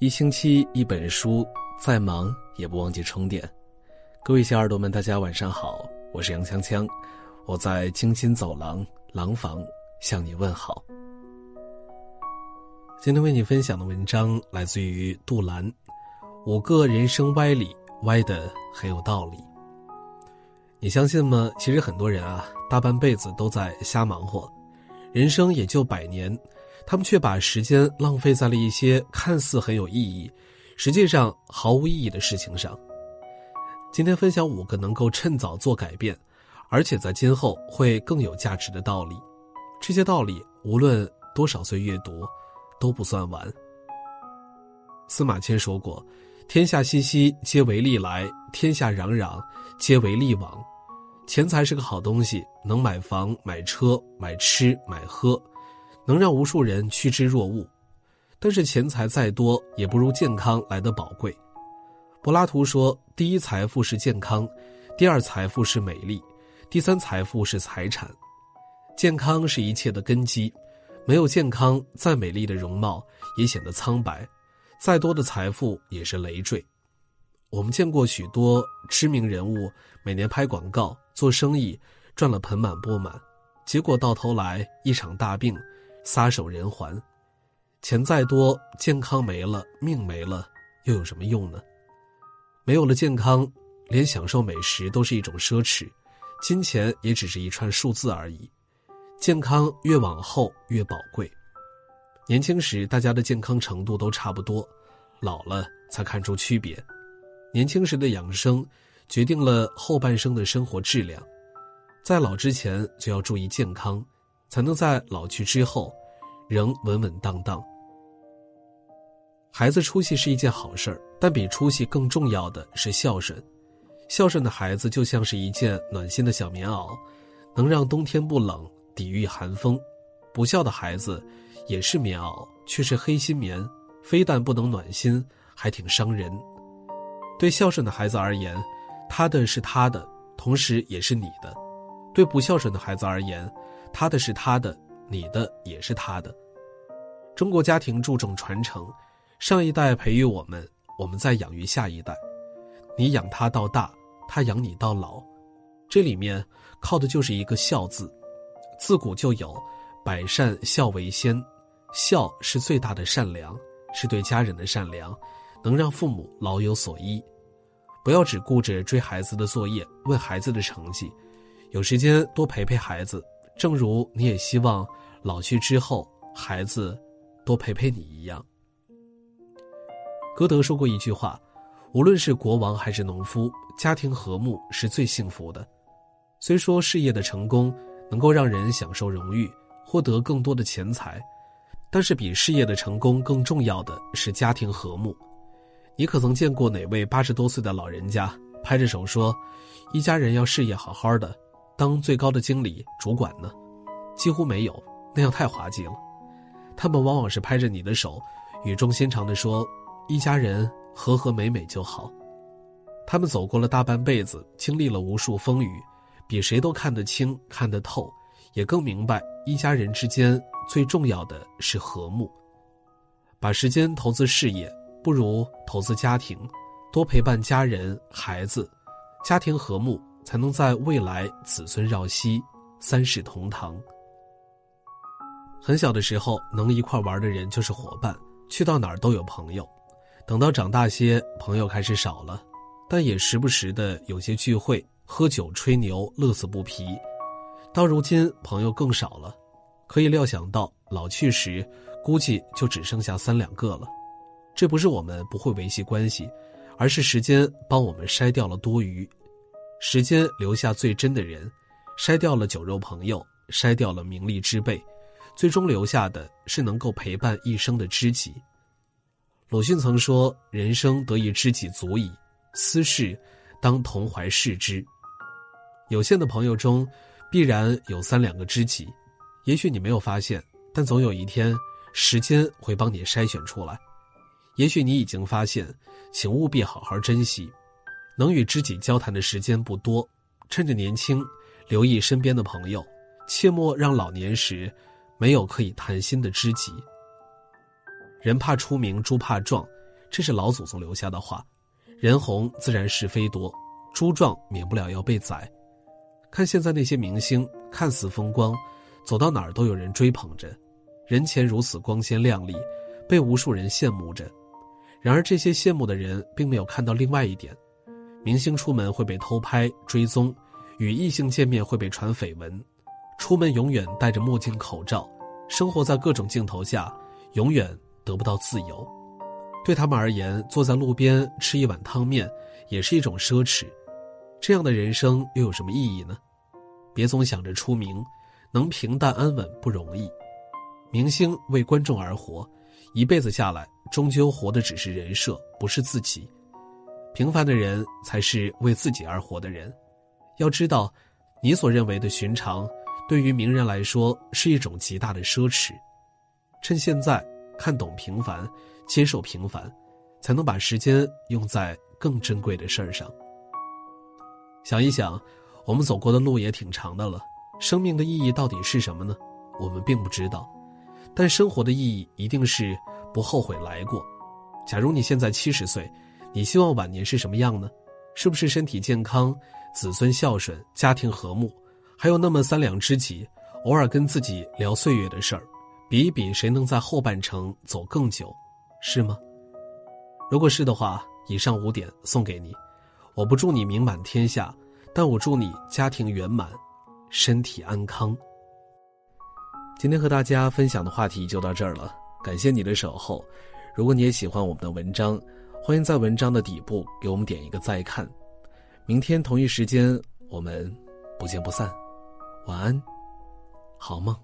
一星期一本书，再忙也不忘记充电。各位小耳朵们，大家晚上好，我是杨锵锵，我在京津走廊廊坊向你问好。今天为你分享的文章来自于杜兰，五个人生歪理，歪的很有道理。你相信吗？其实很多人啊，大半辈子都在瞎忙活，人生也就百年。他们却把时间浪费在了一些看似很有意义，实际上毫无意义的事情上。今天分享五个能够趁早做改变，而且在今后会更有价值的道理。这些道理无论多少岁阅读，都不算晚。司马迁说过：“天下熙熙，皆为利来；天下攘攘，皆为利往。”钱财是个好东西，能买房、买车、买吃、买喝。能让无数人趋之若鹜，但是钱财再多也不如健康来得宝贵。柏拉图说：“第一财富是健康，第二财富是美丽，第三财富是财产。健康是一切的根基，没有健康，再美丽的容貌也显得苍白，再多的财富也是累赘。”我们见过许多知名人物每年拍广告、做生意赚了盆满钵满，结果到头来一场大病。撒手人寰，钱再多，健康没了，命没了，又有什么用呢？没有了健康，连享受美食都是一种奢侈，金钱也只是一串数字而已。健康越往后越宝贵。年轻时大家的健康程度都差不多，老了才看出区别。年轻时的养生，决定了后半生的生活质量。在老之前就要注意健康。才能在老去之后，仍稳稳当当。孩子出息是一件好事儿，但比出息更重要的是孝顺。孝顺的孩子就像是一件暖心的小棉袄，能让冬天不冷，抵御寒风。不孝的孩子也是棉袄，却是黑心棉，非但不能暖心，还挺伤人。对孝顺的孩子而言，他的是他的，同时也是你的；对不孝顺的孩子而言，他的是他的，你的也是他的。中国家庭注重传承，上一代培育我们，我们再养育下一代。你养他到大，他养你到老，这里面靠的就是一个孝字。自古就有“百善孝为先”，孝是最大的善良，是对家人的善良，能让父母老有所依。不要只顾着追孩子的作业，问孩子的成绩，有时间多陪陪孩子。正如你也希望老去之后孩子多陪陪你一样。歌德说过一句话：“无论是国王还是农夫，家庭和睦是最幸福的。”虽说事业的成功能够让人享受荣誉，获得更多的钱财，但是比事业的成功更重要的是家庭和睦。你可曾见过哪位八十多岁的老人家拍着手说：“一家人要事业好好的？”当最高的经理、主管呢？几乎没有，那样太滑稽了。他们往往是拍着你的手，语重心长地说：“一家人和和美美就好。”他们走过了大半辈子，经历了无数风雨，比谁都看得清、看得透，也更明白一家人之间最重要的是和睦。把时间投资事业，不如投资家庭，多陪伴家人、孩子，家庭和睦。才能在未来子孙绕膝，三世同堂。很小的时候能一块玩的人就是伙伴，去到哪儿都有朋友。等到长大些，朋友开始少了，但也时不时的有些聚会，喝酒吹牛，乐此不疲。到如今，朋友更少了，可以料想到老去时，估计就只剩下三两个了。这不是我们不会维系关系，而是时间帮我们筛掉了多余。时间留下最真的人，筛掉了酒肉朋友，筛掉了名利之辈，最终留下的是能够陪伴一生的知己。鲁迅曾说：“人生得一知己足矣，私事当同怀视之。”有限的朋友中，必然有三两个知己，也许你没有发现，但总有一天，时间会帮你筛选出来。也许你已经发现，请务必好好珍惜。能与知己交谈的时间不多，趁着年轻，留意身边的朋友，切莫让老年时没有可以谈心的知己。人怕出名，猪怕壮，这是老祖宗留下的话。人红自然是非多，猪壮免不了要被宰。看现在那些明星，看似风光，走到哪儿都有人追捧着，人前如此光鲜亮丽，被无数人羡慕着。然而这些羡慕的人并没有看到另外一点：明星出门会被偷拍追踪，与异性见面会被传绯闻，出门永远戴着墨镜口罩，生活在各种镜头下，永远得不到自由。对他们而言，坐在路边吃一碗汤面，也是一种奢侈。这样的人生又有什么意义呢？别总想着出名，能平淡安稳不容易。明星为观众而活，一辈子下来，终究活的只是人设，不是自己。平凡的人才是为自己而活的人。要知道，你所认为的寻常，对于名人来说是一种极大的奢侈。趁现在看懂平凡，接受平凡，才能把时间用在更珍贵的事儿上。想一想，我们走过的路也挺长的了。生命的意义到底是什么呢？我们并不知道。但生活的意义一定是不后悔来过。假如你现在七十岁，你希望晚年是什么样呢？是不是身体健康、子孙孝顺、家庭和睦，还有那么三两知己，偶尔跟自己聊岁月的事儿，比一比谁能在后半程走更久，是吗？如果是的话，以上五点送给你。我不祝你名满天下，但我祝你家庭圆满，身体安康。今天和大家分享的话题就到这儿了，感谢你的守候。如果你也喜欢我们的文章，欢迎在文章的底部给我们点一个再看。明天同一时间，我们不见不散。晚安，好梦。